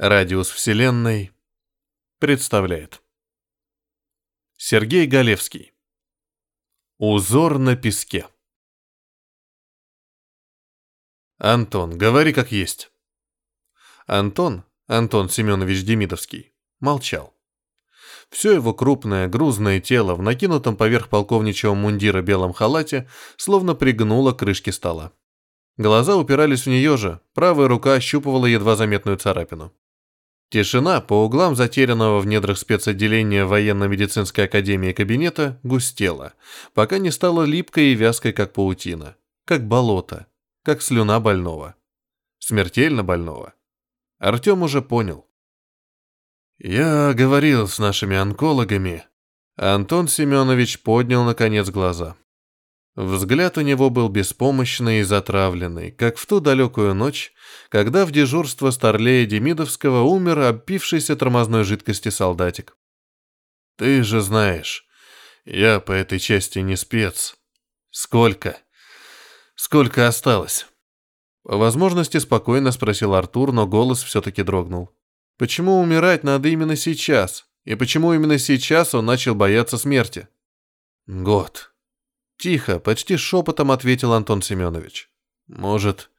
Радиус Вселенной представляет. Сергей Галевский. Узор на песке. Антон, говори как есть. Антон, Антон Семенович Демидовский, молчал. Все его крупное, грузное тело в накинутом поверх полковничьего мундира белом халате словно пригнуло крышки стола. Глаза упирались в нее же, правая рука ощупывала едва заметную царапину. Тишина по углам затерянного в недрах спецотделения военно-медицинской академии кабинета густела, пока не стала липкой и вязкой, как паутина, как болото, как слюна больного. Смертельно больного. Артем уже понял. «Я говорил с нашими онкологами». Антон Семенович поднял, наконец, глаза. Взгляд у него был беспомощный и затравленный, как в ту далекую ночь, когда в дежурство Старлея Демидовского умер опившийся тормозной жидкости солдатик. «Ты же знаешь, я по этой части не спец. Сколько? Сколько осталось?» По возможности спокойно спросил Артур, но голос все-таки дрогнул. Почему умирать надо именно сейчас? И почему именно сейчас он начал бояться смерти? Год. Тихо, почти шепотом ответил Антон Семенович. Может,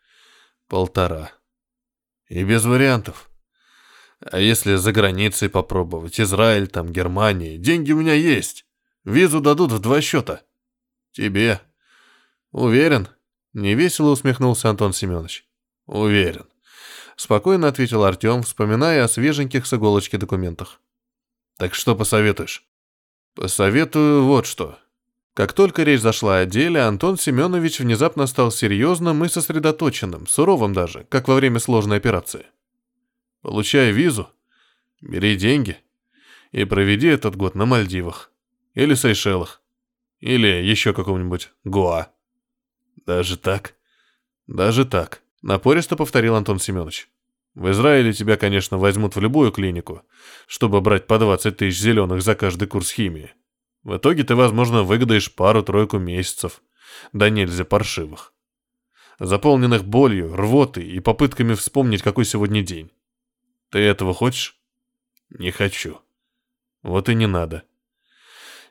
полтора. И без вариантов. А если за границей попробовать? Израиль, там, Германия. Деньги у меня есть. Визу дадут в два счета. Тебе. Уверен? Невесело усмехнулся Антон Семенович. Уверен. Спокойно ответил Артем, вспоминая о свеженьких с иголочки документах. «Так что посоветуешь?» «Посоветую вот что». Как только речь зашла о деле, Антон Семенович внезапно стал серьезным и сосредоточенным, суровым даже, как во время сложной операции. «Получай визу, бери деньги и проведи этот год на Мальдивах или Сейшелах или еще каком-нибудь Гоа». «Даже так?» «Даже так», — напористо повторил Антон Семенович. В Израиле тебя, конечно, возьмут в любую клинику, чтобы брать по 20 тысяч зеленых за каждый курс химии. В итоге ты, возможно, выгадаешь пару-тройку месяцев, да нельзя паршивых. Заполненных болью, рвотой и попытками вспомнить, какой сегодня день. Ты этого хочешь? Не хочу. Вот и не надо.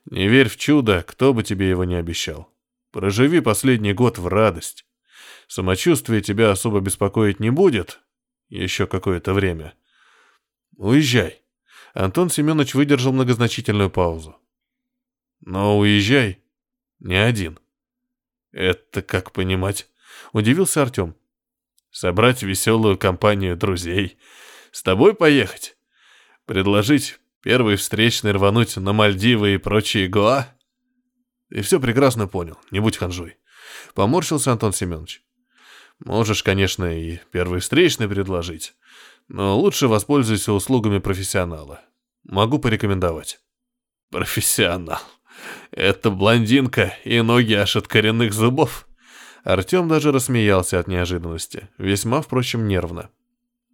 Не верь в чудо, кто бы тебе его не обещал. Проживи последний год в радость. Самочувствие тебя особо беспокоить не будет, еще какое-то время. Уезжай. Антон Семенович выдержал многозначительную паузу. Но уезжай. Не один. Это как понимать? Удивился Артем. Собрать веселую компанию друзей. С тобой поехать? Предложить первый встречный рвануть на Мальдивы и прочие Гоа? И все прекрасно понял, не будь ханжой. Поморщился Антон Семенович. Можешь, конечно, и первый встречный предложить, но лучше воспользуйся услугами профессионала. Могу порекомендовать. Профессионал. Это блондинка и ноги аж от коренных зубов. Артем даже рассмеялся от неожиданности, весьма, впрочем, нервно.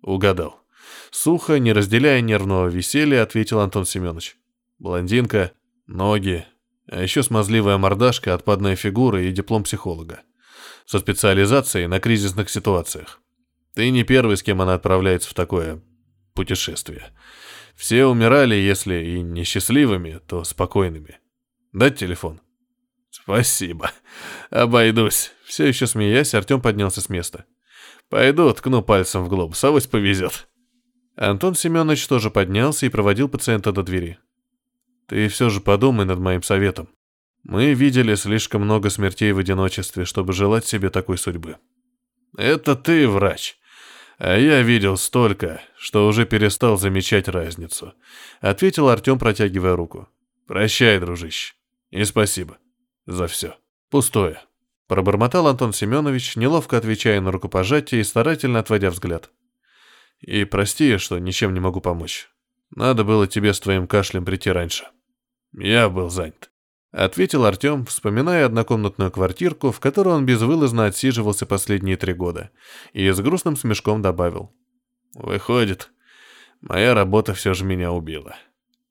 Угадал. Сухо, не разделяя нервного веселья, ответил Антон Семенович. Блондинка, ноги, а еще смазливая мордашка, отпадная фигура и диплом психолога со специализацией на кризисных ситуациях. Ты не первый, с кем она отправляется в такое путешествие. Все умирали, если и не счастливыми, то спокойными. Дать телефон? Спасибо. Обойдусь. Все еще смеясь, Артем поднялся с места. Пойду ткну пальцем в глобус, авось повезет. Антон Семенович тоже поднялся и проводил пациента до двери. Ты все же подумай над моим советом. Мы видели слишком много смертей в одиночестве, чтобы желать себе такой судьбы. Это ты, врач. А я видел столько, что уже перестал замечать разницу. Ответил Артем, протягивая руку. Прощай, дружище. И спасибо за все. Пустое. Пробормотал Антон Семенович, неловко отвечая на рукопожатие и старательно отводя взгляд. И прости, что ничем не могу помочь. Надо было тебе с твоим кашлем прийти раньше. Я был занят ответил Артем, вспоминая однокомнатную квартирку, в которой он безвылазно отсиживался последние три года, и с грустным смешком добавил. «Выходит, моя работа все же меня убила.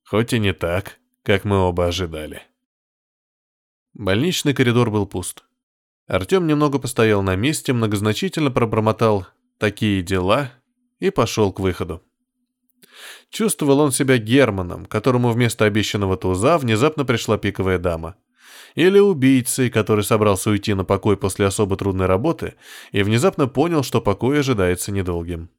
Хоть и не так, как мы оба ожидали». Больничный коридор был пуст. Артем немного постоял на месте, многозначительно пробормотал «такие дела» и пошел к выходу. Чувствовал он себя Германом, которому вместо обещанного туза внезапно пришла пиковая дама. Или убийцей, который собрался уйти на покой после особо трудной работы и внезапно понял, что покой ожидается недолгим.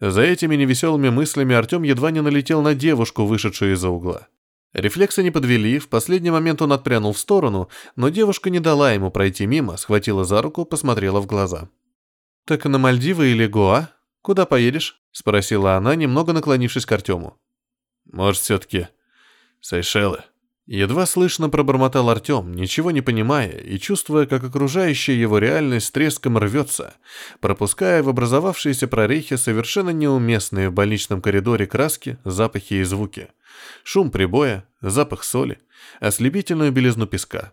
За этими невеселыми мыслями Артем едва не налетел на девушку, вышедшую из-за угла. Рефлексы не подвели, в последний момент он отпрянул в сторону, но девушка не дала ему пройти мимо, схватила за руку, посмотрела в глаза. «Так на Мальдивы или Гоа? Куда поедешь?» — спросила она, немного наклонившись к Артему. «Может, все-таки Сейшелы?» Едва слышно пробормотал Артем, ничего не понимая и чувствуя, как окружающая его реальность треском рвется, пропуская в образовавшиеся прорехи совершенно неуместные в больничном коридоре краски, запахи и звуки. Шум прибоя, запах соли, ослепительную белизну песка.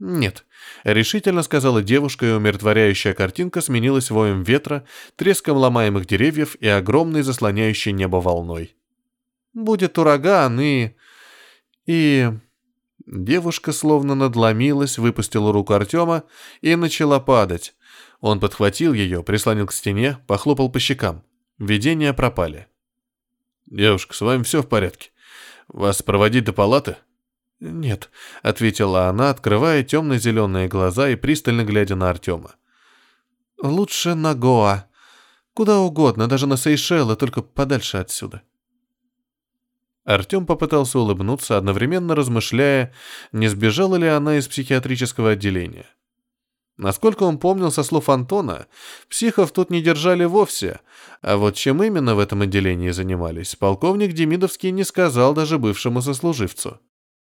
«Нет», — решительно сказала девушка, и умиротворяющая картинка сменилась воем ветра, треском ломаемых деревьев и огромной заслоняющей небо волной. «Будет ураган и...» И... Девушка словно надломилась, выпустила руку Артема и начала падать. Он подхватил ее, прислонил к стене, похлопал по щекам. Видения пропали. «Девушка, с вами все в порядке? Вас проводить до палаты?» «Нет», — ответила она, открывая темно-зеленые глаза и пристально глядя на Артема. «Лучше на Гоа. Куда угодно, даже на Сейшелы, только подальше отсюда». Артем попытался улыбнуться, одновременно размышляя, не сбежала ли она из психиатрического отделения. Насколько он помнил со слов Антона, психов тут не держали вовсе, а вот чем именно в этом отделении занимались, полковник Демидовский не сказал даже бывшему сослуживцу.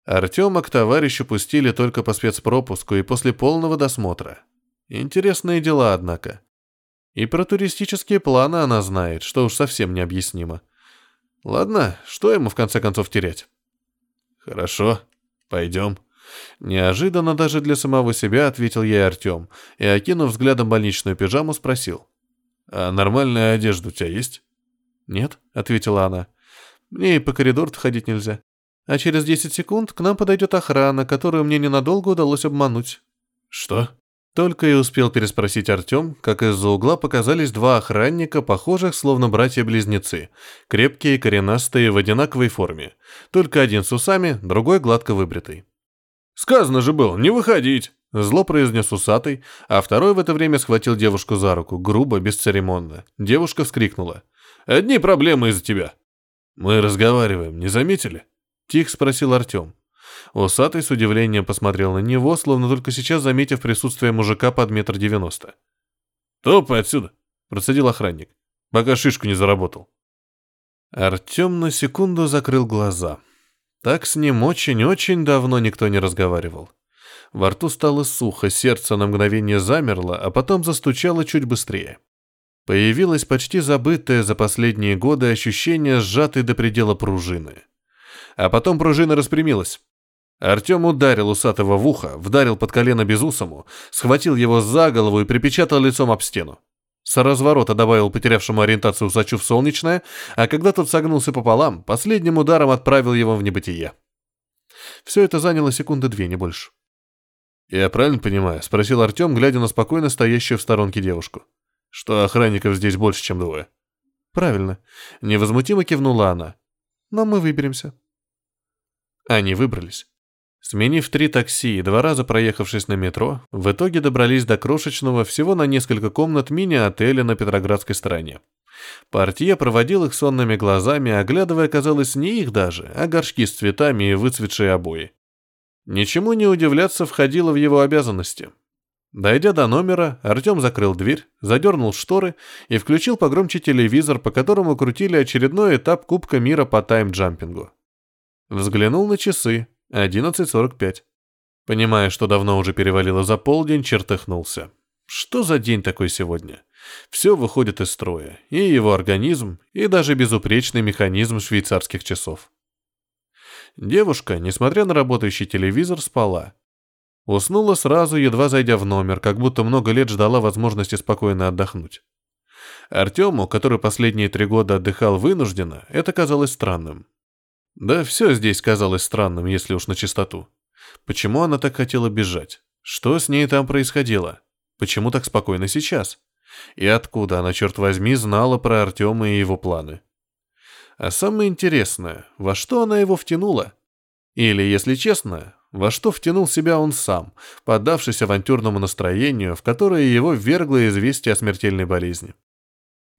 Артема к товарищу пустили только по спецпропуску и после полного досмотра. Интересные дела, однако. И про туристические планы она знает, что уж совсем необъяснимо. Ладно, что ему в конце концов терять? Хорошо, пойдем. Неожиданно даже для самого себя ответил ей Артем и, окинув взглядом больничную пижаму, спросил. «А нормальная одежда у тебя есть?» «Нет», — ответила она. «Мне и по коридору ходить нельзя. А через 10 секунд к нам подойдет охрана, которую мне ненадолго удалось обмануть». «Что?» Только и успел переспросить Артем, как из-за угла показались два охранника, похожих словно братья-близнецы, крепкие, коренастые, в одинаковой форме. Только один с усами, другой гладко выбритый. «Сказано же было, не выходить!» Зло произнес усатый, а второй в это время схватил девушку за руку, грубо, бесцеремонно. Девушка вскрикнула. «Одни проблемы из-за тебя!» «Мы разговариваем, не заметили?» Тихо спросил Артем. Усатый с удивлением посмотрел на него, словно только сейчас заметив присутствие мужика под метр девяносто. «Топай отсюда!» — процедил охранник, пока шишку не заработал. Артем на секунду закрыл глаза. Так с ним очень-очень давно никто не разговаривал. Во рту стало сухо, сердце на мгновение замерло, а потом застучало чуть быстрее. Появилось почти забытое за последние годы ощущение сжатой до предела пружины. А потом пружина распрямилась. Артем ударил усатого в ухо, вдарил под колено безусому, схватил его за голову и припечатал лицом об стену. С разворота добавил потерявшему ориентацию усачу в солнечное, а когда тот согнулся пополам, последним ударом отправил его в небытие. Все это заняло секунды две, не больше. «Я правильно понимаю?» — спросил Артем, глядя на спокойно стоящую в сторонке девушку. «Что охранников здесь больше, чем двое?» «Правильно». Невозмутимо кивнула она. «Но мы выберемся». Они выбрались. Сменив три такси и два раза проехавшись на метро, в итоге добрались до крошечного всего на несколько комнат мини-отеля на Петроградской стороне. Партия проводил их сонными глазами, оглядывая, казалось, не их даже, а горшки с цветами и выцветшие обои. Ничему не удивляться входило в его обязанности. Дойдя до номера, Артем закрыл дверь, задернул шторы и включил погромче телевизор, по которому крутили очередной этап Кубка мира по тайм-джампингу. Взглянул на часы, 11.45. Понимая, что давно уже перевалило за полдень, чертыхнулся. Что за день такой сегодня? Все выходит из строя. И его организм, и даже безупречный механизм швейцарских часов. Девушка, несмотря на работающий телевизор, спала. Уснула сразу, едва зайдя в номер, как будто много лет ждала возможности спокойно отдохнуть. Артему, который последние три года отдыхал вынужденно, это казалось странным. Да все здесь казалось странным, если уж на чистоту. Почему она так хотела бежать? Что с ней там происходило? Почему так спокойно сейчас? И откуда она, черт возьми, знала про Артема и его планы? А самое интересное, во что она его втянула? Или, если честно, во что втянул себя он сам, поддавшись авантюрному настроению, в которое его ввергло известие о смертельной болезни.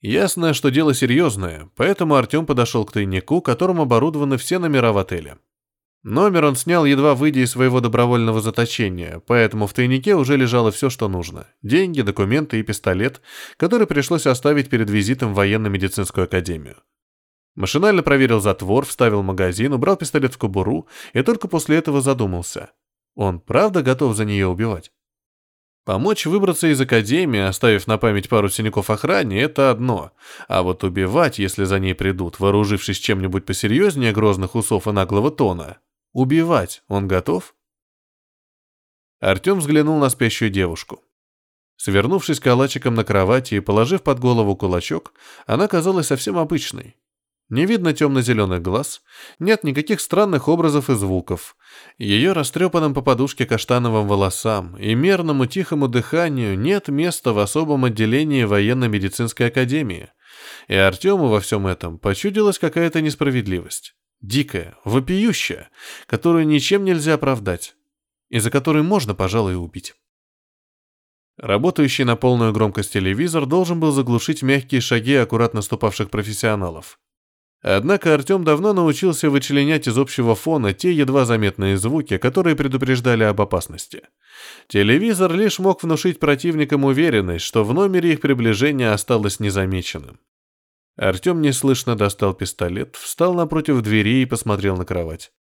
Ясно, что дело серьезное, поэтому Артем подошел к тайнику, которым оборудованы все номера в отеле. Номер он снял, едва выйдя из своего добровольного заточения, поэтому в тайнике уже лежало все, что нужно. Деньги, документы и пистолет, который пришлось оставить перед визитом в военно-медицинскую академию. Машинально проверил затвор, вставил магазин, убрал пистолет в кобуру и только после этого задумался. Он правда готов за нее убивать? Помочь выбраться из академии, оставив на память пару синяков охране, это одно. А вот убивать, если за ней придут, вооружившись чем-нибудь посерьезнее грозных усов и наглого тона, убивать он готов? Артем взглянул на спящую девушку. Свернувшись калачиком на кровати и положив под голову кулачок, она казалась совсем обычной. Не видно темно-зеленых глаз, нет никаких странных образов и звуков. Ее растрепанным по подушке каштановым волосам и мерному тихому дыханию нет места в особом отделении военно-медицинской академии. И Артему во всем этом почудилась какая-то несправедливость. Дикая, вопиющая, которую ничем нельзя оправдать. И за которой можно, пожалуй, убить. Работающий на полную громкость телевизор должен был заглушить мягкие шаги аккуратно ступавших профессионалов. Однако Артем давно научился вычленять из общего фона те едва заметные звуки, которые предупреждали об опасности. Телевизор лишь мог внушить противникам уверенность, что в номере их приближение осталось незамеченным. Артем неслышно достал пистолет, встал напротив двери и посмотрел на кровать.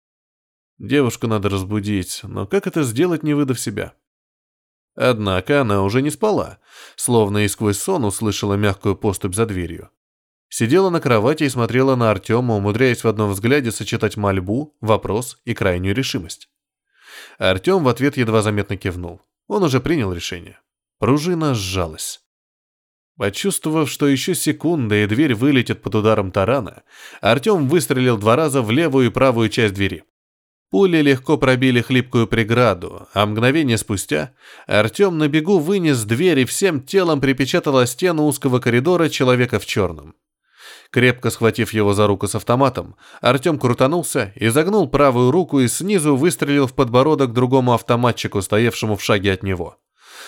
Девушку надо разбудить, но как это сделать, не выдав себя? Однако она уже не спала, словно и сквозь сон услышала мягкую поступь за дверью. Сидела на кровати и смотрела на Артема, умудряясь в одном взгляде сочетать мольбу, вопрос и крайнюю решимость. Артем в ответ едва заметно кивнул. Он уже принял решение. Пружина сжалась. Почувствовав, что еще секунда и дверь вылетит под ударом тарана, Артем выстрелил два раза в левую и правую часть двери. Пули легко пробили хлипкую преграду, а мгновение спустя Артем на бегу вынес дверь и всем телом припечатал о стену узкого коридора человека в черном. Крепко схватив его за руку с автоматом, Артем крутанулся, изогнул правую руку и снизу выстрелил в подбородок другому автоматчику, стоявшему в шаге от него.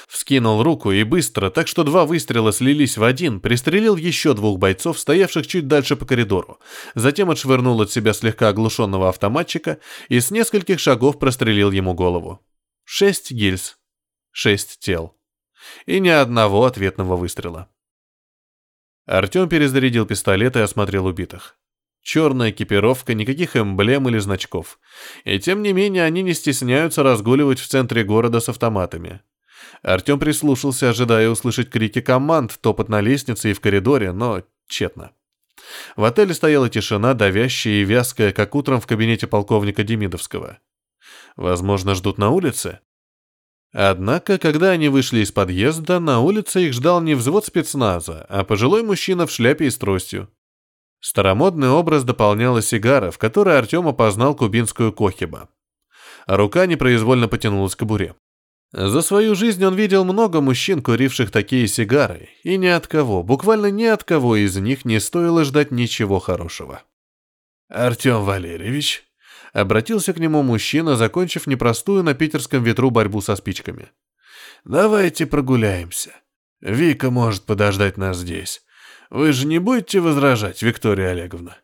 Вскинул руку и быстро, так что два выстрела слились в один, пристрелил еще двух бойцов, стоявших чуть дальше по коридору. Затем отшвырнул от себя слегка оглушенного автоматчика и с нескольких шагов прострелил ему голову. Шесть гильз. Шесть тел. И ни одного ответного выстрела. Артем перезарядил пистолет и осмотрел убитых. Черная экипировка, никаких эмблем или значков. И тем не менее они не стесняются разгуливать в центре города с автоматами. Артем прислушался, ожидая услышать крики команд, топот на лестнице и в коридоре, но тщетно. В отеле стояла тишина, давящая и вязкая, как утром в кабинете полковника Демидовского. Возможно, ждут на улице? Однако, когда они вышли из подъезда, на улице их ждал не взвод спецназа, а пожилой мужчина в шляпе и с тростью. Старомодный образ дополняла сигара, в которой Артем опознал кубинскую кохиба. А рука непроизвольно потянулась к кобуре. За свою жизнь он видел много мужчин, куривших такие сигары, и ни от кого, буквально ни от кого из них не стоило ждать ничего хорошего. «Артем Валерьевич», Обратился к нему мужчина, закончив непростую на питерском ветру борьбу со спичками. «Давайте прогуляемся. Вика может подождать нас здесь. Вы же не будете возражать, Виктория Олеговна?»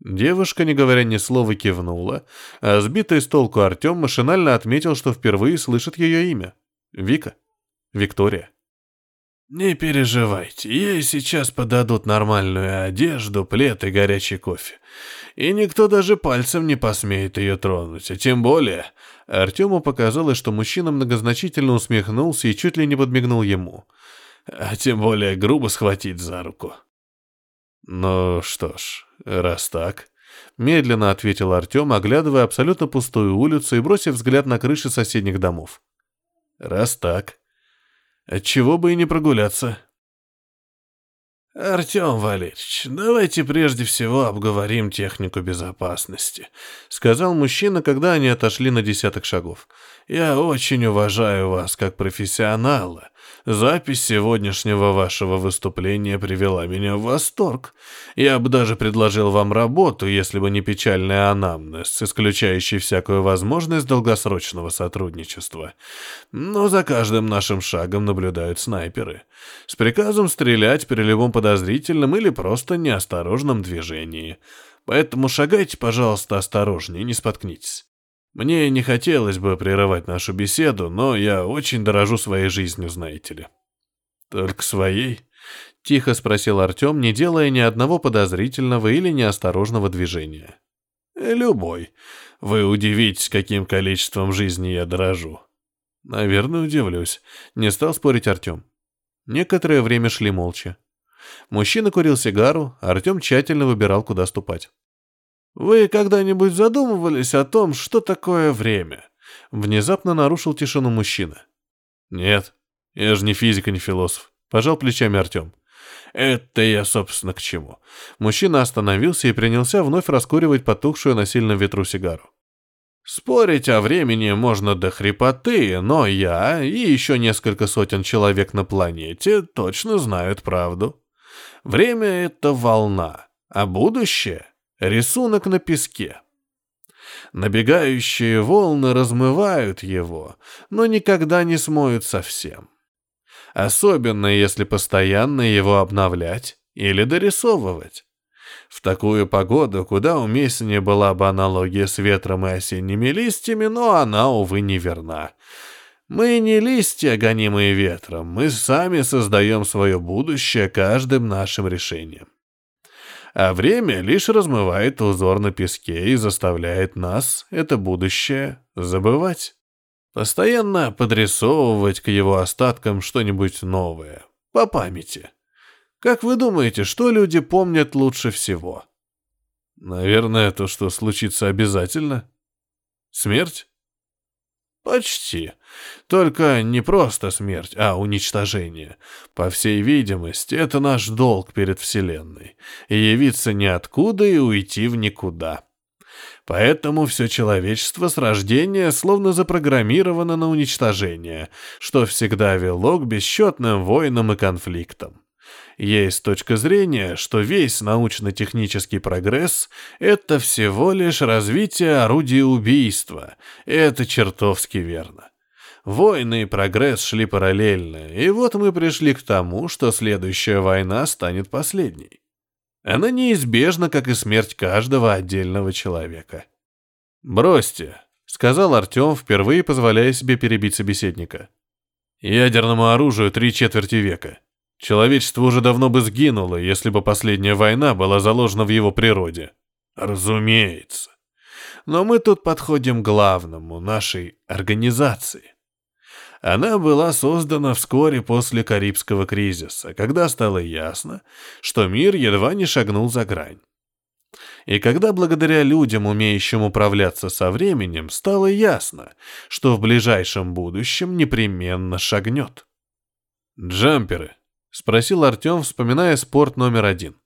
Девушка, не говоря ни слова, кивнула, а сбитый с толку Артем машинально отметил, что впервые слышит ее имя. Вика. Виктория. «Не переживайте, ей сейчас подадут нормальную одежду, плед и горячий кофе. И никто даже пальцем не посмеет ее тронуть, а тем более...» Артему показалось, что мужчина многозначительно усмехнулся и чуть ли не подмигнул ему. «А тем более грубо схватить за руку». «Ну что ж, раз так...» Медленно ответил Артем, оглядывая абсолютно пустую улицу и бросив взгляд на крыши соседних домов. «Раз так...» Отчего бы и не прогуляться. «Артем Валерьевич, давайте прежде всего обговорим технику безопасности», сказал мужчина, когда они отошли на десяток шагов. «Я очень уважаю вас как профессионала, Запись сегодняшнего вашего выступления привела меня в восторг. Я бы даже предложил вам работу, если бы не печальный анамнез, исключающий всякую возможность долгосрочного сотрудничества. Но за каждым нашим шагом наблюдают снайперы. С приказом стрелять при любом подозрительном или просто неосторожном движении. Поэтому шагайте, пожалуйста, осторожнее, не споткнитесь. Мне не хотелось бы прерывать нашу беседу, но я очень дорожу своей жизнью, знаете ли. Только своей? Тихо спросил Артем, не делая ни одного подозрительного или неосторожного движения. Любой. Вы удивитесь, каким количеством жизни я дорожу. Наверное, удивлюсь. Не стал спорить Артем. Некоторое время шли молча. Мужчина курил сигару, Артем тщательно выбирал, куда ступать. «Вы когда-нибудь задумывались о том, что такое время?» Внезапно нарушил тишину мужчина. «Нет, я же не физик и не философ», — пожал плечами Артем. «Это я, собственно, к чему?» Мужчина остановился и принялся вновь раскуривать потухшую на сильном ветру сигару. Спорить о времени можно до хрипоты, но я и еще несколько сотен человек на планете точно знают правду. Время — это волна, а будущее Рисунок на песке. Набегающие волны размывают его, но никогда не смоют совсем. Особенно если постоянно его обновлять или дорисовывать. В такую погоду куда уместнее была бы аналогия с ветром и осенними листьями, но она, увы, не верна. Мы не листья, гонимые ветром, мы сами создаем свое будущее каждым нашим решением а время лишь размывает узор на песке и заставляет нас, это будущее, забывать. Постоянно подрисовывать к его остаткам что-нибудь новое, по памяти. Как вы думаете, что люди помнят лучше всего? Наверное, то, что случится обязательно. Смерть? Почти. Только не просто смерть, а уничтожение. По всей видимости, это наш долг перед Вселенной. И явиться ниоткуда и уйти в никуда. Поэтому все человечество с рождения словно запрограммировано на уничтожение, что всегда вело к бесчетным войнам и конфликтам. Есть точка зрения, что весь научно-технический прогресс — это всего лишь развитие орудия убийства. это чертовски верно. Войны и прогресс шли параллельно, и вот мы пришли к тому, что следующая война станет последней. Она неизбежна, как и смерть каждого отдельного человека. «Бросьте», — сказал Артем, впервые позволяя себе перебить собеседника. «Ядерному оружию три четверти века. Человечество уже давно бы сгинуло, если бы последняя война была заложена в его природе. Разумеется. Но мы тут подходим к главному, нашей организации. Она была создана вскоре после Карибского кризиса, когда стало ясно, что мир едва не шагнул за грань. И когда благодаря людям, умеющим управляться со временем, стало ясно, что в ближайшем будущем непременно шагнет. Джамперы, Спросил Артем, вспоминая спорт номер один.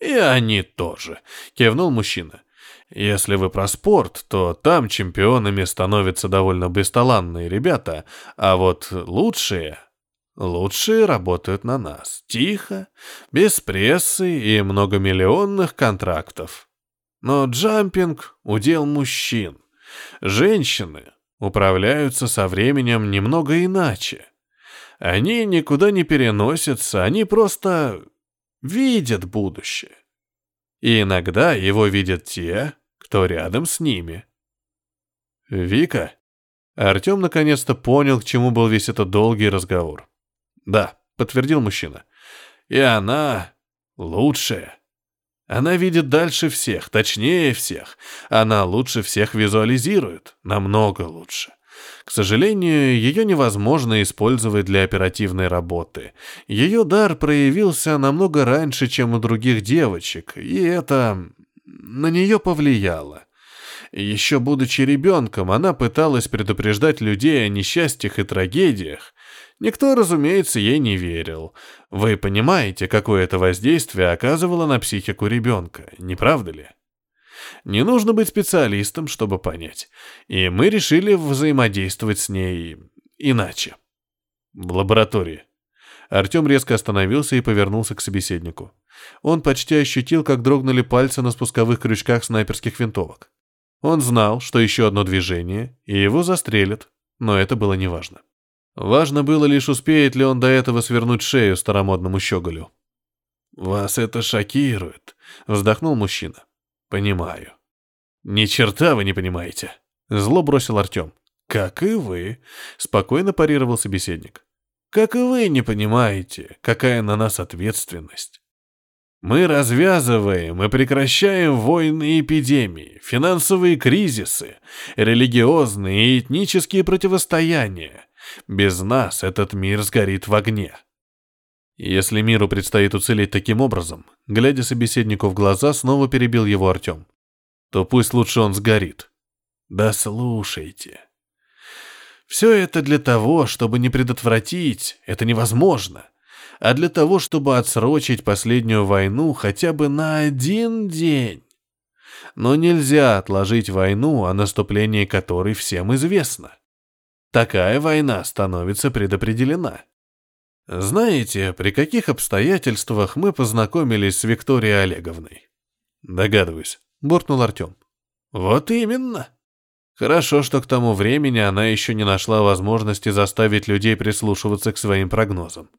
«И они тоже», — кивнул мужчина. «Если вы про спорт, то там чемпионами становятся довольно бесталанные ребята, а вот лучшие...» Лучшие работают на нас. Тихо, без прессы и многомиллионных контрактов. Но джампинг — удел мужчин. Женщины управляются со временем немного иначе. Они никуда не переносятся, они просто видят будущее. И иногда его видят те, кто рядом с ними. Вика? Артем наконец-то понял, к чему был весь этот долгий разговор. Да, подтвердил мужчина. И она лучшая. Она видит дальше всех, точнее всех. Она лучше всех визуализирует, намного лучше. К сожалению, ее невозможно использовать для оперативной работы. Ее дар проявился намного раньше, чем у других девочек, и это на нее повлияло. Еще будучи ребенком, она пыталась предупреждать людей о несчастьях и трагедиях. Никто, разумеется, ей не верил. Вы понимаете, какое это воздействие оказывало на психику ребенка, не правда ли? Не нужно быть специалистом, чтобы понять. И мы решили взаимодействовать с ней иначе. В лаборатории. Артем резко остановился и повернулся к собеседнику. Он почти ощутил, как дрогнули пальцы на спусковых крючках снайперских винтовок. Он знал, что еще одно движение, и его застрелят, но это было неважно. Важно было лишь, успеет ли он до этого свернуть шею старомодному щеголю. «Вас это шокирует», — вздохнул мужчина. «Понимаю». «Ни черта вы не понимаете», — зло бросил Артем. «Как и вы», — спокойно парировал собеседник. «Как и вы не понимаете, какая на нас ответственность. Мы развязываем и прекращаем войны и эпидемии, финансовые кризисы, религиозные и этнические противостояния. Без нас этот мир сгорит в огне. Если миру предстоит уцелеть таким образом, глядя собеседнику в глаза, снова перебил его Артем, то пусть лучше он сгорит. Да слушайте. Все это для того, чтобы не предотвратить, это невозможно а для того, чтобы отсрочить последнюю войну хотя бы на один день. Но нельзя отложить войну, о наступлении которой всем известно. Такая война становится предопределена. Знаете, при каких обстоятельствах мы познакомились с Викторией Олеговной? Догадываюсь, буркнул Артем. Вот именно. Хорошо, что к тому времени она еще не нашла возможности заставить людей прислушиваться к своим прогнозам.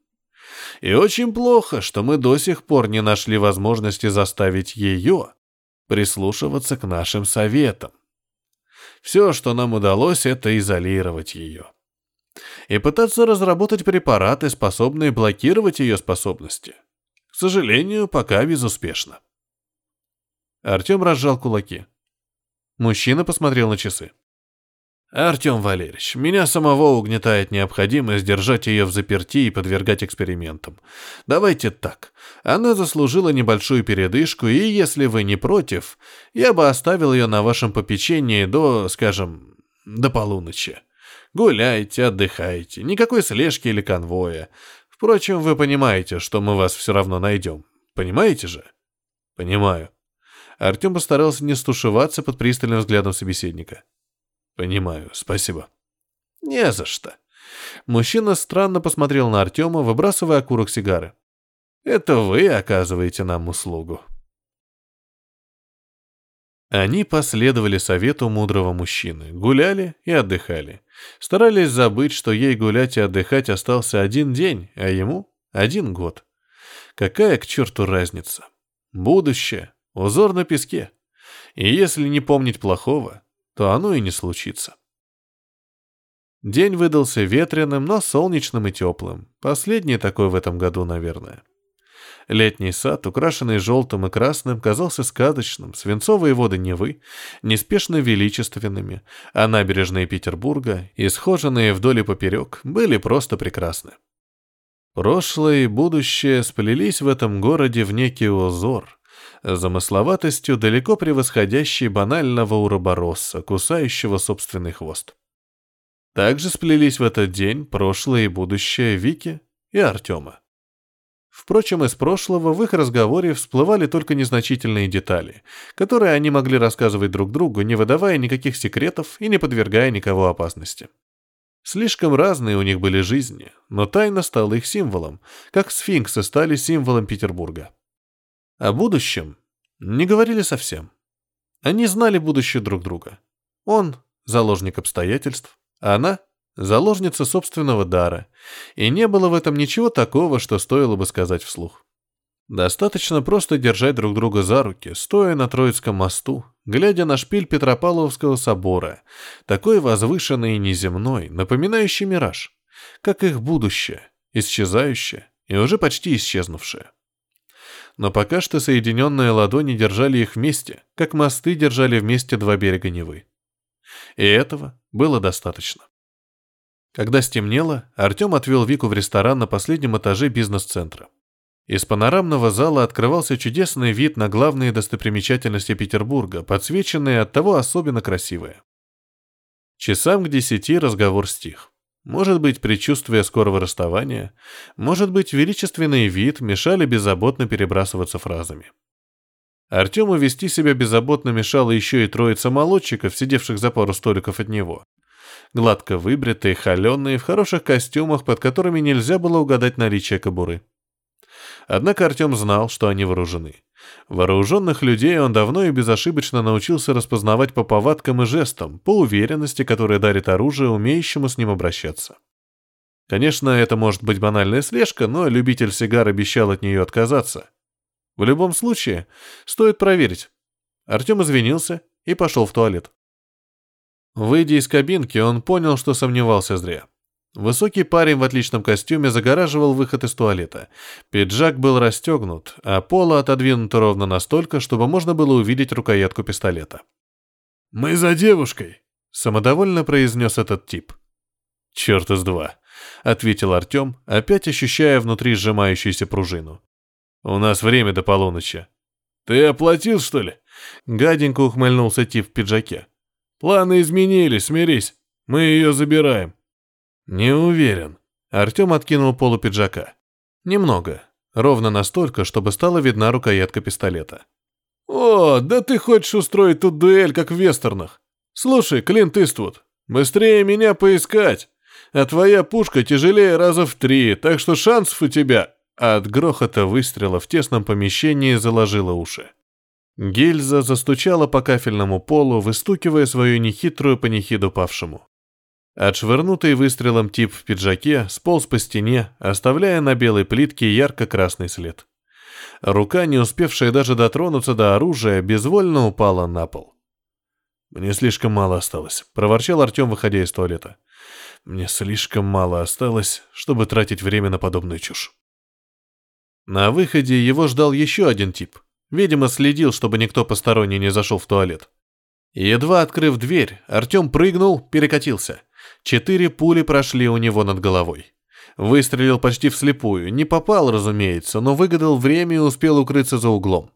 И очень плохо, что мы до сих пор не нашли возможности заставить ее прислушиваться к нашим советам. Все, что нам удалось, это изолировать ее. И пытаться разработать препараты, способные блокировать ее способности. К сожалению, пока безуспешно. Артем разжал кулаки. Мужчина посмотрел на часы. «Артем Валерьевич, меня самого угнетает необходимость держать ее в заперти и подвергать экспериментам. Давайте так. Она заслужила небольшую передышку, и если вы не против, я бы оставил ее на вашем попечении до, скажем, до полуночи. Гуляйте, отдыхайте, никакой слежки или конвоя. Впрочем, вы понимаете, что мы вас все равно найдем. Понимаете же?» «Понимаю». Артем постарался не стушеваться под пристальным взглядом собеседника. Понимаю, спасибо. Не за что. Мужчина странно посмотрел на Артема, выбрасывая окурок сигары. Это вы оказываете нам услугу. Они последовали совету мудрого мужчины, гуляли и отдыхали. Старались забыть, что ей гулять и отдыхать остался один день, а ему — один год. Какая к черту разница? Будущее, узор на песке. И если не помнить плохого, то оно и не случится. День выдался ветреным, но солнечным и теплым. Последний такой в этом году, наверное. Летний сад, украшенный желтым и красным, казался сказочным, свинцовые воды Невы, неспешно величественными, а набережные Петербурга, исхоженные вдоль и поперек, были просто прекрасны. Прошлое и будущее сплелись в этом городе в некий узор, замысловатостью, далеко превосходящей банального уроборосса, кусающего собственный хвост. Также сплелись в этот день прошлое и будущее Вики и Артема. Впрочем, из прошлого в их разговоре всплывали только незначительные детали, которые они могли рассказывать друг другу, не выдавая никаких секретов и не подвергая никого опасности. Слишком разные у них были жизни, но тайна стала их символом, как сфинксы стали символом Петербурга. О будущем не говорили совсем. Они знали будущее друг друга. Он — заложник обстоятельств, а она — заложница собственного дара, и не было в этом ничего такого, что стоило бы сказать вслух. Достаточно просто держать друг друга за руки, стоя на Троицком мосту, глядя на шпиль Петропавловского собора, такой возвышенный и неземной, напоминающий мираж, как их будущее, исчезающее и уже почти исчезнувшее но пока что соединенные ладони держали их вместе, как мосты держали вместе два берега Невы. И этого было достаточно. Когда стемнело, Артем отвел Вику в ресторан на последнем этаже бизнес-центра. Из панорамного зала открывался чудесный вид на главные достопримечательности Петербурга, подсвеченные от оттого особенно красивые. Часам к десяти разговор стих. Может быть, предчувствие скорого расставания, может быть, величественный вид мешали беззаботно перебрасываться фразами. Артему вести себя беззаботно мешала еще и троица молодчиков, сидевших за пару столиков от него. Гладко выбритые, холеные, в хороших костюмах, под которыми нельзя было угадать наличие кобуры. Однако Артем знал, что они вооружены. Вооруженных людей он давно и безошибочно научился распознавать по повадкам и жестам, по уверенности, которая дарит оружие умеющему с ним обращаться. Конечно, это может быть банальная слежка, но любитель сигар обещал от нее отказаться. В любом случае, стоит проверить. Артем извинился и пошел в туалет. Выйдя из кабинки, он понял, что сомневался зря. Высокий парень в отличном костюме загораживал выход из туалета. Пиджак был расстегнут, а поло отодвинуто ровно настолько, чтобы можно было увидеть рукоятку пистолета. «Мы за девушкой», — самодовольно произнес этот тип. «Черт из два», — ответил Артем, опять ощущая внутри сжимающуюся пружину. «У нас время до полуночи». «Ты оплатил, что ли?» Гаденько ухмыльнулся тип в пиджаке. «Планы изменились, смирись. Мы ее забираем». «Не уверен». Артем откинул полу пиджака. «Немного. Ровно настолько, чтобы стала видна рукоятка пистолета». «О, да ты хочешь устроить тут дуэль, как в вестернах. Слушай, Клинт Иствуд, быстрее меня поискать. А твоя пушка тяжелее раза в три, так что шансов у тебя...» От грохота выстрела в тесном помещении заложило уши. Гильза застучала по кафельному полу, выстукивая свою нехитрую панихиду павшему. Отшвырнутый выстрелом тип в пиджаке сполз по стене, оставляя на белой плитке ярко-красный след. Рука, не успевшая даже дотронуться до оружия, безвольно упала на пол. «Мне слишком мало осталось», — проворчал Артем, выходя из туалета. «Мне слишком мало осталось, чтобы тратить время на подобную чушь». На выходе его ждал еще один тип. Видимо, следил, чтобы никто посторонний не зашел в туалет. Едва открыв дверь, Артем прыгнул, перекатился — Четыре пули прошли у него над головой. Выстрелил почти вслепую, не попал, разумеется, но выгадал время и успел укрыться за углом.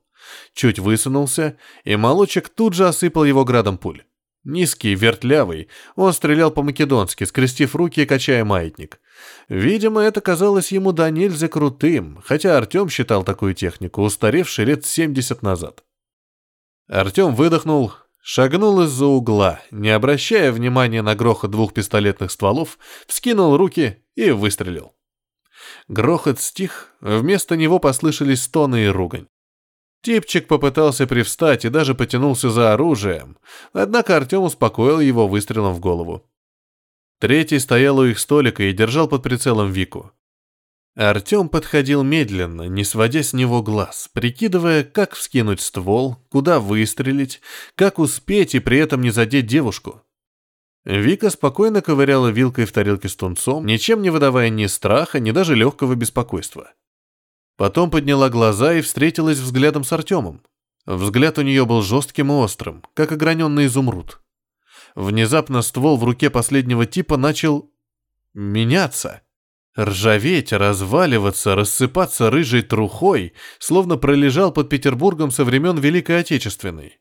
Чуть высунулся, и молочек тут же осыпал его градом пуль. Низкий, вертлявый, он стрелял по-македонски, скрестив руки и качая маятник. Видимо, это казалось ему до нельзя крутым, хотя Артем считал такую технику, устаревшей лет 70 назад. Артем выдохнул, Шагнул из-за угла, не обращая внимания на грохот двух пистолетных стволов, вскинул руки и выстрелил. Грохот стих, вместо него послышались стоны и ругань. Типчик попытался привстать и даже потянулся за оружием, однако Артем успокоил его выстрелом в голову. Третий стоял у их столика и держал под прицелом Вику. Артем подходил медленно, не сводя с него глаз, прикидывая, как вскинуть ствол, куда выстрелить, как успеть и при этом не задеть девушку. Вика спокойно ковыряла вилкой в тарелке с тунцом, ничем не выдавая ни страха, ни даже легкого беспокойства. Потом подняла глаза и встретилась взглядом с Артемом. Взгляд у нее был жестким и острым, как ограненный изумруд. Внезапно ствол в руке последнего типа начал меняться. Ржаветь, разваливаться, рассыпаться рыжей трухой, словно пролежал под Петербургом со времен Великой Отечественной.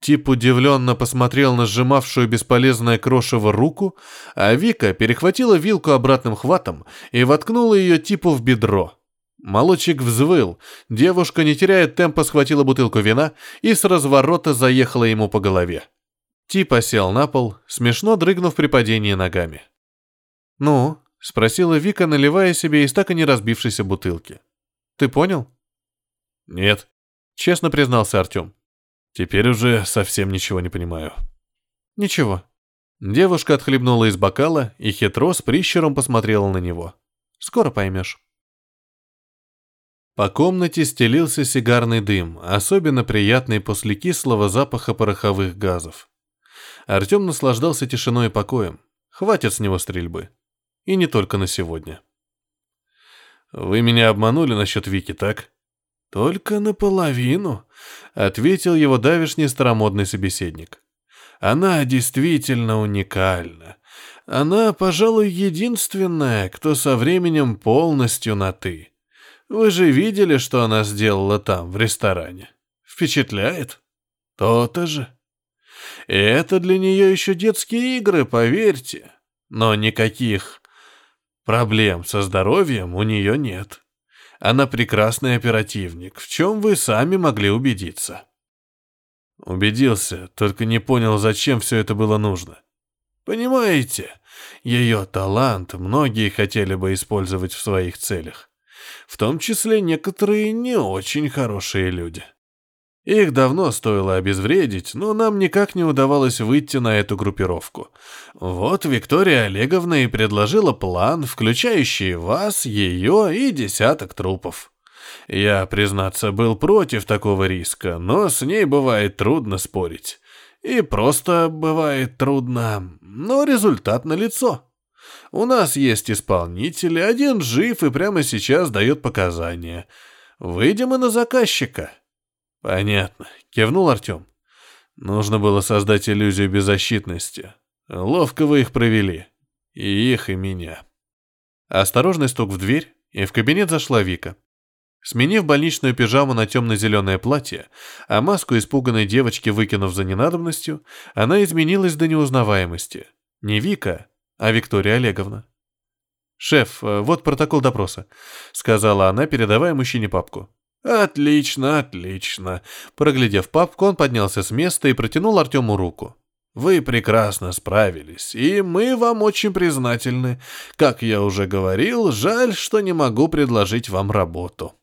Тип удивленно посмотрел на сжимавшую бесполезное крошево руку, а Вика перехватила вилку обратным хватом и воткнула ее типу в бедро. Молочек взвыл, девушка, не теряя темпа, схватила бутылку вина и с разворота заехала ему по голове. Тип осел на пол, смешно дрыгнув при падении ногами. «Ну, — спросила Вика, наливая себе из так и не разбившейся бутылки. «Ты понял?» «Нет», — честно признался Артем. «Теперь уже совсем ничего не понимаю». «Ничего». Девушка отхлебнула из бокала и хитро с прищером посмотрела на него. «Скоро поймешь». По комнате стелился сигарный дым, особенно приятный после кислого запаха пороховых газов. Артем наслаждался тишиной и покоем. Хватит с него стрельбы. И не только на сегодня. «Вы меня обманули насчет Вики, так?» «Только наполовину», — ответил его давишний старомодный собеседник. «Она действительно уникальна. Она, пожалуй, единственная, кто со временем полностью на «ты». Вы же видели, что она сделала там, в ресторане? Впечатляет? То-то же. Это для нее еще детские игры, поверьте. Но никаких проблем со здоровьем у нее нет. Она прекрасный оперативник, в чем вы сами могли убедиться. Убедился, только не понял, зачем все это было нужно. Понимаете, ее талант многие хотели бы использовать в своих целях. В том числе некоторые не очень хорошие люди. Их давно стоило обезвредить, но нам никак не удавалось выйти на эту группировку. Вот Виктория Олеговна и предложила план, включающий вас, ее и десяток трупов. Я, признаться, был против такого риска, но с ней бывает трудно спорить. И просто бывает трудно, но результат налицо. У нас есть исполнители, один жив и прямо сейчас дает показания. Выйдем и на заказчика. Понятно, кивнул Артем. Нужно было создать иллюзию беззащитности. Ловко вы их провели. И их, и меня. Осторожный стук в дверь, и в кабинет зашла Вика. Сменив больничную пижаму на темно-зеленое платье, а маску испуганной девочки выкинув за ненадобностью, она изменилась до неузнаваемости. Не Вика, а Виктория Олеговна. «Шеф, э, вот протокол допроса», — сказала она, передавая мужчине папку. «Отлично, отлично». Проглядев папку, он поднялся с места и протянул Артему руку. «Вы прекрасно справились, и мы вам очень признательны. Как я уже говорил, жаль, что не могу предложить вам работу».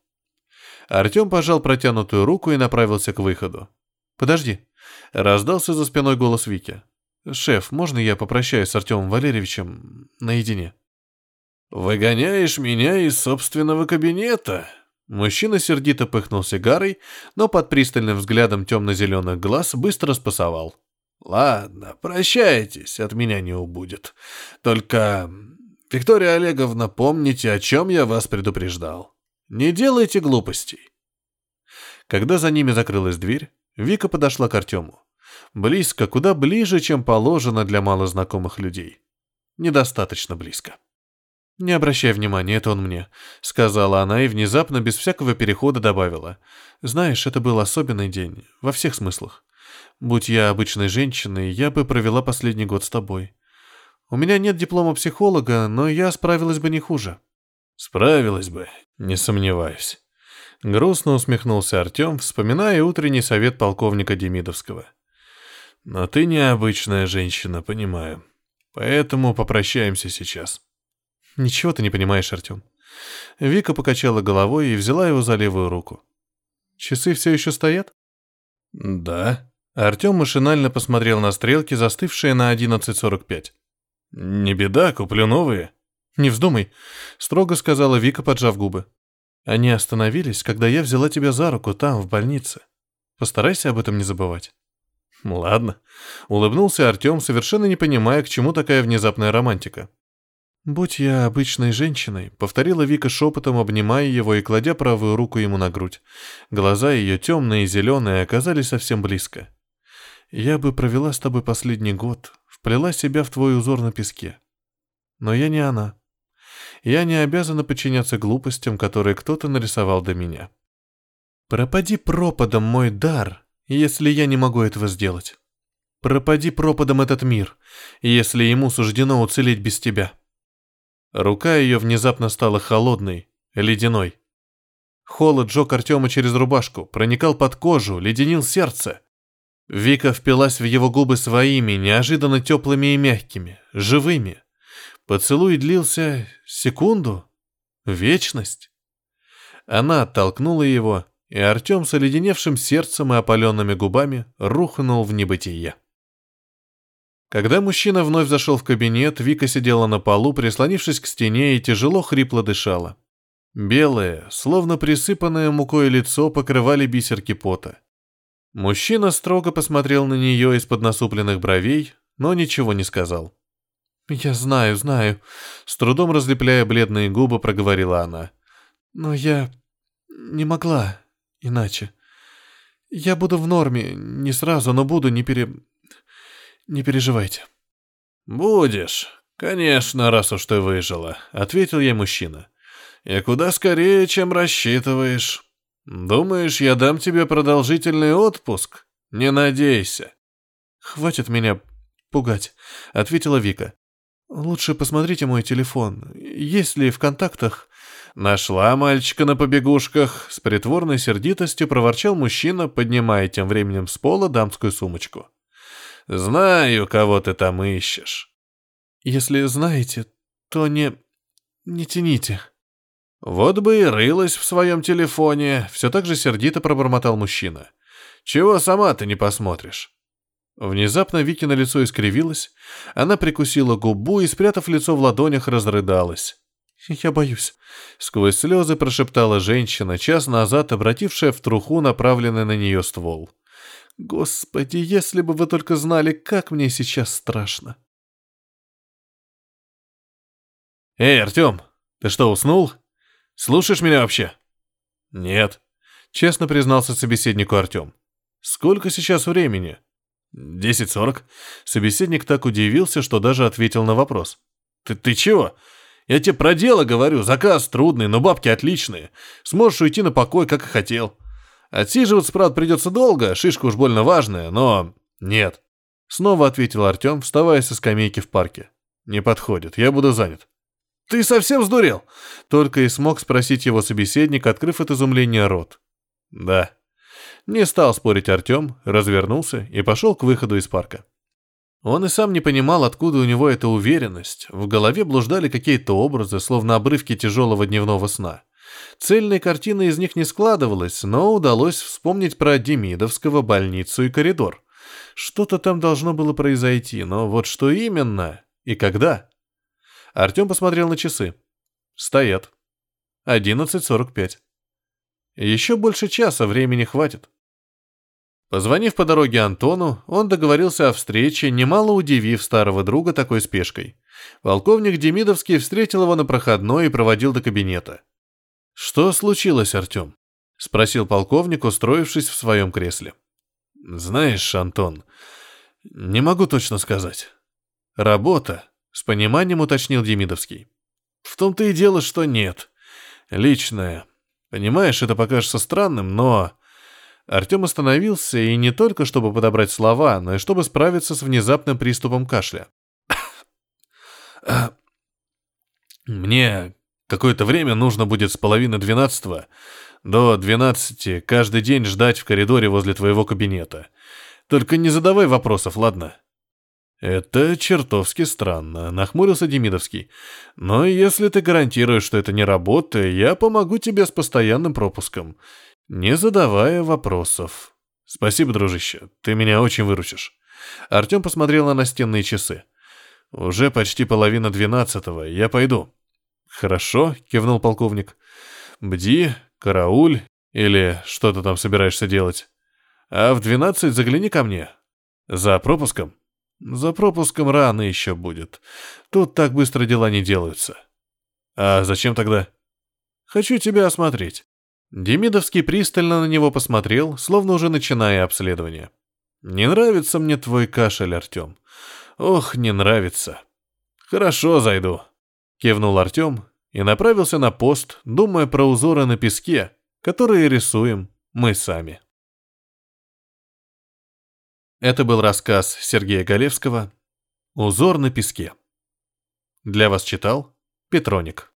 Артем пожал протянутую руку и направился к выходу. «Подожди», — раздался за спиной голос Вики. «Шеф, можно я попрощаюсь с Артемом Валерьевичем наедине?» «Выгоняешь меня из собственного кабинета?» Мужчина сердито пыхнул сигарой, но под пристальным взглядом темно-зеленых глаз быстро спасовал. «Ладно, прощайтесь, от меня не убудет. Только, Виктория Олеговна, помните, о чем я вас предупреждал. Не делайте глупостей». Когда за ними закрылась дверь, Вика подошла к Артему. Близко, куда ближе, чем положено для малознакомых людей. Недостаточно близко. «Не обращай внимания, это он мне», — сказала она и внезапно, без всякого перехода добавила. «Знаешь, это был особенный день, во всех смыслах. Будь я обычной женщиной, я бы провела последний год с тобой. У меня нет диплома психолога, но я справилась бы не хуже». «Справилась бы, не сомневаюсь». Грустно усмехнулся Артем, вспоминая утренний совет полковника Демидовского. «Но ты необычная женщина, понимаю. Поэтому попрощаемся сейчас». «Ничего ты не понимаешь, Артем». Вика покачала головой и взяла его за левую руку. «Часы все еще стоят?» «Да». Артем машинально посмотрел на стрелки, застывшие на 11.45. «Не беда, куплю новые». «Не вздумай», — строго сказала Вика, поджав губы. «Они остановились, когда я взяла тебя за руку там, в больнице. Постарайся об этом не забывать». «Ладно», — улыбнулся Артем, совершенно не понимая, к чему такая внезапная романтика. «Будь я обычной женщиной», — повторила Вика шепотом, обнимая его и кладя правую руку ему на грудь. Глаза ее темные и зеленые оказались совсем близко. «Я бы провела с тобой последний год, вплела себя в твой узор на песке. Но я не она. Я не обязана подчиняться глупостям, которые кто-то нарисовал до меня. Пропади пропадом мой дар, если я не могу этого сделать. Пропади пропадом этот мир, если ему суждено уцелеть без тебя». Рука ее внезапно стала холодной, ледяной. Холод жег Артема через рубашку, проникал под кожу, леденил сердце. Вика впилась в его губы своими, неожиданно теплыми и мягкими, живыми. Поцелуй длился секунду, вечность. Она оттолкнула его, и Артем с оледеневшим сердцем и опаленными губами рухнул в небытие. Когда мужчина вновь зашел в кабинет, Вика сидела на полу, прислонившись к стене и тяжело хрипло дышала. Белое, словно присыпанное мукой лицо покрывали бисерки пота. Мужчина строго посмотрел на нее из-под насупленных бровей, но ничего не сказал. «Я знаю, знаю», — с трудом разлепляя бледные губы, проговорила она. «Но я не могла иначе. Я буду в норме, не сразу, но буду, не пере... Не переживайте». «Будешь. Конечно, раз уж ты выжила», — ответил ей мужчина. «И куда скорее, чем рассчитываешь. Думаешь, я дам тебе продолжительный отпуск? Не надейся». «Хватит меня пугать», — ответила Вика. Лучше посмотрите мой телефон. Есть ли в контактах...» «Нашла мальчика на побегушках», — с притворной сердитостью проворчал мужчина, поднимая тем временем с пола дамскую сумочку. «Знаю, кого ты там ищешь». «Если знаете, то не... не тяните». «Вот бы и рылась в своем телефоне», — все так же сердито пробормотал мужчина. «Чего сама ты не посмотришь?» Внезапно Вики на лицо искривилась, она прикусила губу и, спрятав лицо в ладонях, разрыдалась. «Я боюсь», — сквозь слезы прошептала женщина, час назад обратившая в труху направленный на нее ствол. «Господи, если бы вы только знали, как мне сейчас страшно!» «Эй, Артем, ты что, уснул? Слушаешь меня вообще?» «Нет», — честно признался собеседнику Артем. «Сколько сейчас времени?» «Десять сорок». Собеседник так удивился, что даже ответил на вопрос. «Ты, ты чего? Я тебе про дело говорю, заказ трудный, но бабки отличные. Сможешь уйти на покой, как и хотел. Отсиживаться, правда, придется долго, шишка уж больно важная, но... Нет. Снова ответил Артем, вставая со скамейки в парке. Не подходит, я буду занят. Ты совсем сдурел? Только и смог спросить его собеседник, открыв от изумления рот. Да. Не стал спорить Артем, развернулся и пошел к выходу из парка. Он и сам не понимал, откуда у него эта уверенность. В голове блуждали какие-то образы, словно обрывки тяжелого дневного сна. Цельной картины из них не складывалось, но удалось вспомнить про Демидовского, больницу и коридор. Что-то там должно было произойти, но вот что именно и когда? Артем посмотрел на часы. Стоят. 11.45. Еще больше часа времени хватит. Позвонив по дороге Антону, он договорился о встрече, немало удивив старого друга такой спешкой. Полковник Демидовский встретил его на проходной и проводил до кабинета. «Что случилось, Артем?» — спросил полковник, устроившись в своем кресле. «Знаешь, Антон, не могу точно сказать. Работа», — с пониманием уточнил Демидовский. «В том-то и дело, что нет. Личное. Понимаешь, это покажется странным, но...» Артем остановился, и не только чтобы подобрать слова, но и чтобы справиться с внезапным приступом кашля. «Мне какое-то время нужно будет с половины двенадцатого до двенадцати каждый день ждать в коридоре возле твоего кабинета. Только не задавай вопросов, ладно?» «Это чертовски странно», — нахмурился Демидовский. «Но если ты гарантируешь, что это не работа, я помогу тебе с постоянным пропуском не задавая вопросов. «Спасибо, дружище, ты меня очень выручишь». Артем посмотрел на настенные часы. «Уже почти половина двенадцатого, я пойду». «Хорошо», — кивнул полковник. «Бди, карауль или что ты там собираешься делать. А в двенадцать загляни ко мне. За пропуском?» «За пропуском рано еще будет. Тут так быстро дела не делаются». «А зачем тогда?» «Хочу тебя осмотреть». Демидовский пристально на него посмотрел, словно уже начиная обследование. «Не нравится мне твой кашель, Артем. Ох, не нравится». «Хорошо, зайду», — кивнул Артем и направился на пост, думая про узоры на песке, которые рисуем мы сами. Это был рассказ Сергея Галевского «Узор на песке». Для вас читал Петроник.